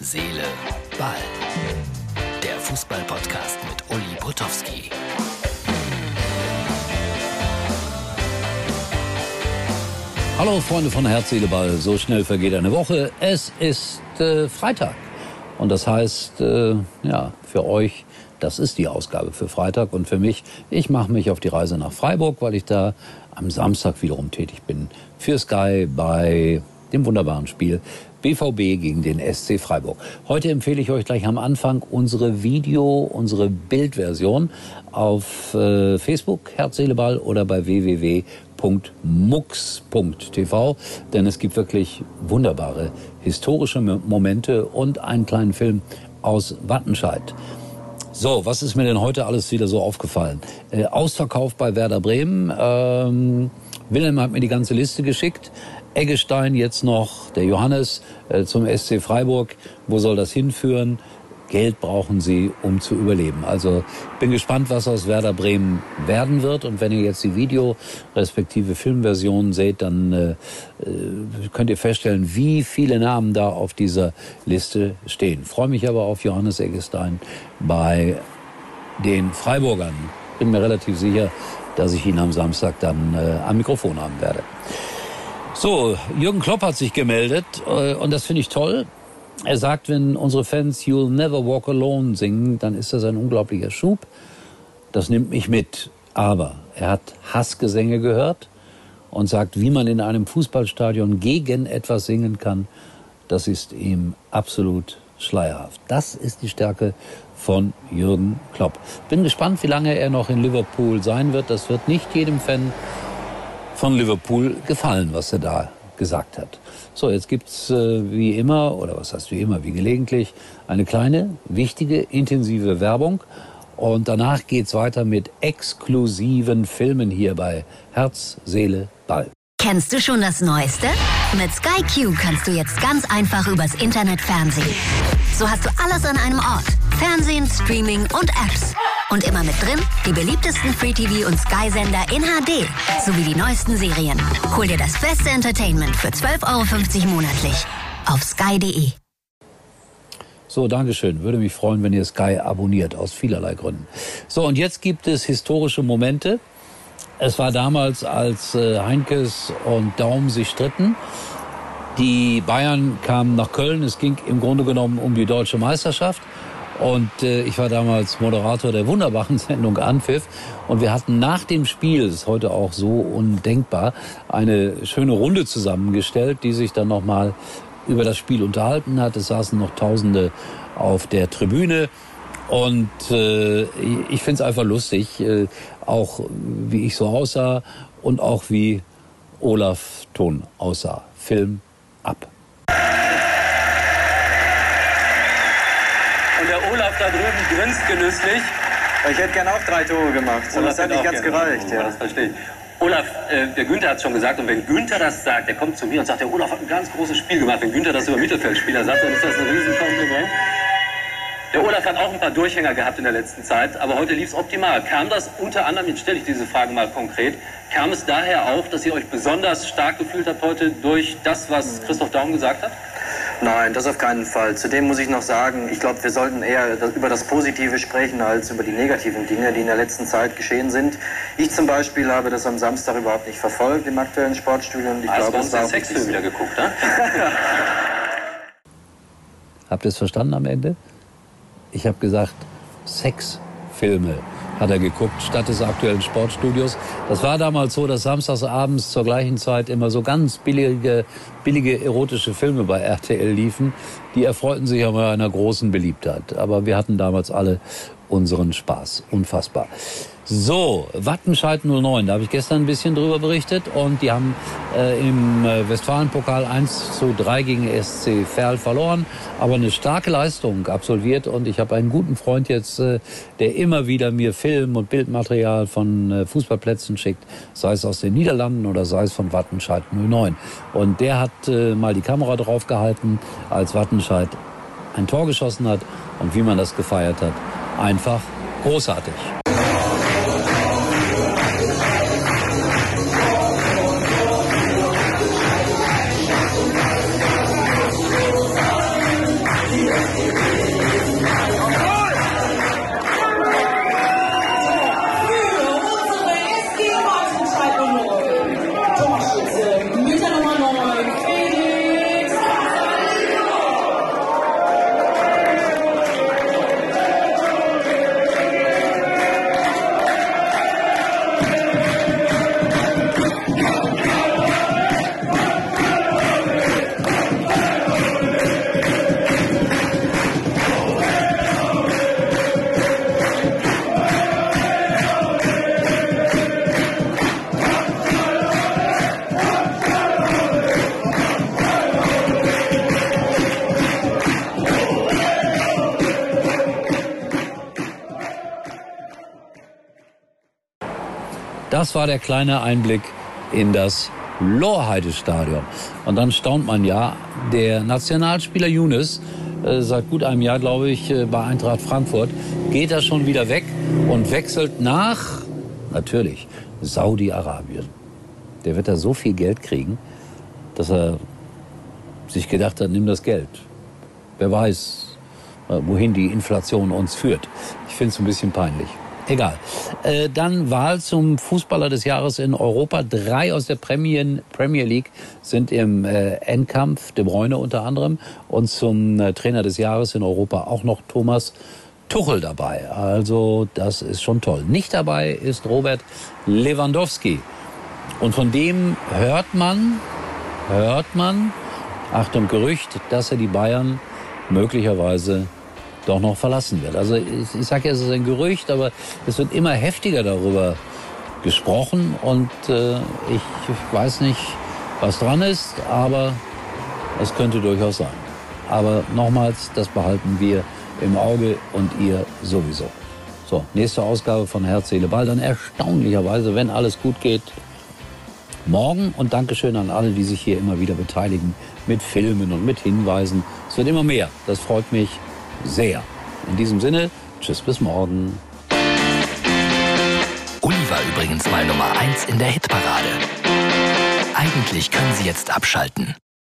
Seele, Ball. Der Fußball-Podcast mit Uli Potowski. Hallo Freunde von Herz, Seele, Ball. So schnell vergeht eine Woche. Es ist äh, Freitag. Und das heißt, äh, ja, für euch, das ist die Ausgabe für Freitag. Und für mich, ich mache mich auf die Reise nach Freiburg, weil ich da am Samstag wiederum tätig bin. Für Sky bei dem wunderbaren Spiel BVB gegen den SC Freiburg. Heute empfehle ich euch gleich am Anfang unsere Video, unsere Bildversion auf äh, Facebook, Herz, Seele, Ball oder bei www.mux.tv, denn es gibt wirklich wunderbare historische Momente und einen kleinen Film aus Wattenscheid. So, was ist mir denn heute alles wieder so aufgefallen? Äh, Ausverkauf bei Werder Bremen. Ähm, Wilhelm hat mir die ganze Liste geschickt. Eggestein jetzt noch, der Johannes äh, zum SC Freiburg. Wo soll das hinführen? Geld brauchen sie, um zu überleben. Also bin gespannt, was aus Werder Bremen werden wird. Und wenn ihr jetzt die Video respektive Filmversion seht, dann äh, äh könnt ihr feststellen, wie viele Namen da auf dieser Liste stehen. Freue mich aber auf Johannes Eggestein bei den Freiburgern. Bin mir relativ sicher, dass ich ihn am Samstag dann äh, am Mikrofon haben werde. So, Jürgen Klopp hat sich gemeldet äh, und das finde ich toll. Er sagt, wenn unsere Fans You'll Never Walk Alone singen, dann ist das ein unglaublicher Schub. Das nimmt mich mit. Aber er hat Hassgesänge gehört und sagt, wie man in einem Fußballstadion gegen etwas singen kann, das ist ihm absolut schleierhaft. Das ist die Stärke von Jürgen Klopp. Bin gespannt, wie lange er noch in Liverpool sein wird. Das wird nicht jedem Fan von Liverpool gefallen, was er da gesagt hat. So, jetzt gibt's äh, wie immer, oder was heißt wie immer, wie gelegentlich, eine kleine, wichtige, intensive Werbung. Und danach geht's weiter mit exklusiven Filmen hier bei Herz, Seele, Ball. Kennst du schon das Neueste? Mit Sky Q kannst du jetzt ganz einfach übers Internet fernsehen. So hast du alles an einem Ort. Fernsehen, Streaming und Apps. Und immer mit drin die beliebtesten Free-TV- und Sky-Sender in HD sowie die neuesten Serien. Hol dir das beste Entertainment für 12,50 Euro monatlich auf sky.de. So, Dankeschön. Würde mich freuen, wenn ihr Sky abonniert, aus vielerlei Gründen. So, und jetzt gibt es historische Momente. Es war damals, als äh, Heinkes und Daum sich stritten. Die Bayern kamen nach Köln. Es ging im Grunde genommen um die deutsche Meisterschaft. Und äh, ich war damals Moderator der wunderbaren Sendung Anpfiff. Und wir hatten nach dem Spiel, ist heute auch so undenkbar, eine schöne Runde zusammengestellt, die sich dann nochmal über das Spiel unterhalten hat. Es saßen noch Tausende auf der Tribüne. Und äh, ich finde es einfach lustig, äh, auch wie ich so aussah und auch wie Olaf Thon aussah. Film ab. da drüben grinst genüsslich. Ich hätte gerne auch drei Tore gemacht. So, das hat nicht ganz gereicht. Ja. Das verstehe ich. Olaf, äh, der Günther hat es schon gesagt, und wenn Günther das sagt, der kommt zu mir und sagt, der Olaf hat ein ganz großes Spiel gemacht. Wenn Günther das über Mittelfeldspieler sagt, dann ist das ein Riesenkompliment. Der Olaf hat auch ein paar Durchhänger gehabt in der letzten Zeit, aber heute lief es optimal. Kam das unter anderem, jetzt stelle ich diese Frage mal konkret, kam es daher auch, dass ihr euch besonders stark gefühlt habt heute durch das, was Christoph Daum gesagt hat? Nein, das auf keinen Fall. Zudem muss ich noch sagen, ich glaube, wir sollten eher über das Positive sprechen als über die negativen Dinge, die in der letzten Zeit geschehen sind. Ich zum Beispiel habe das am Samstag überhaupt nicht verfolgt im aktuellen Sportstudio. Und ich also glaube, es war Sexfilm wieder geguckt, ne? Habt ihr es verstanden am Ende? Ich habe gesagt, Sexfilme hat er geguckt, statt des aktuellen Sportstudios. Das war damals so, dass samstags abends zur gleichen Zeit immer so ganz billige, billige erotische Filme bei RTL liefen. Die erfreuten sich aber einer großen Beliebtheit. Aber wir hatten damals alle unseren Spaß. Unfassbar. So, Wattenscheid 09, da habe ich gestern ein bisschen drüber berichtet und die haben äh, im äh, Westfalenpokal 1 zu 3 gegen SC Verl verloren, aber eine starke Leistung absolviert und ich habe einen guten Freund jetzt, äh, der immer wieder mir Film- und Bildmaterial von äh, Fußballplätzen schickt, sei es aus den Niederlanden oder sei es von Wattenscheid 09. Und der hat äh, mal die Kamera draufgehalten, als Wattenscheid ein Tor geschossen hat und wie man das gefeiert hat. Einfach großartig. Das war der kleine Einblick in das Lorheide-Stadion. Und dann staunt man ja, der Nationalspieler Younes, äh, seit gut einem Jahr, glaube ich, äh, bei Eintracht Frankfurt, geht er schon wieder weg und wechselt nach, natürlich, Saudi-Arabien. Der wird da so viel Geld kriegen, dass er sich gedacht hat, nimm das Geld. Wer weiß, äh, wohin die Inflation uns führt. Ich finde es ein bisschen peinlich. Egal. Äh, dann Wahl zum Fußballer des Jahres in Europa. Drei aus der Premier, Premier League sind im äh, Endkampf, De Bruyne unter anderem. Und zum äh, Trainer des Jahres in Europa auch noch Thomas Tuchel dabei. Also das ist schon toll. Nicht dabei ist Robert Lewandowski. Und von dem hört man, hört man, Achtung Gerücht, dass er die Bayern möglicherweise doch noch verlassen wird. Also ich, ich sage ja, es ist ein Gerücht, aber es wird immer heftiger darüber gesprochen und äh, ich weiß nicht, was dran ist, aber es könnte durchaus sein. Aber nochmals, das behalten wir im Auge und ihr sowieso. So, nächste Ausgabe von Herz, Seele, Ball. Dann erstaunlicherweise, wenn alles gut geht, morgen. Und Dankeschön an alle, die sich hier immer wieder beteiligen mit Filmen und mit Hinweisen. Es wird immer mehr. Das freut mich sehr. In diesem Sinne, tschüss bis morgen. Uli war übrigens mal Nummer 1 in der Hitparade. Eigentlich können Sie jetzt abschalten.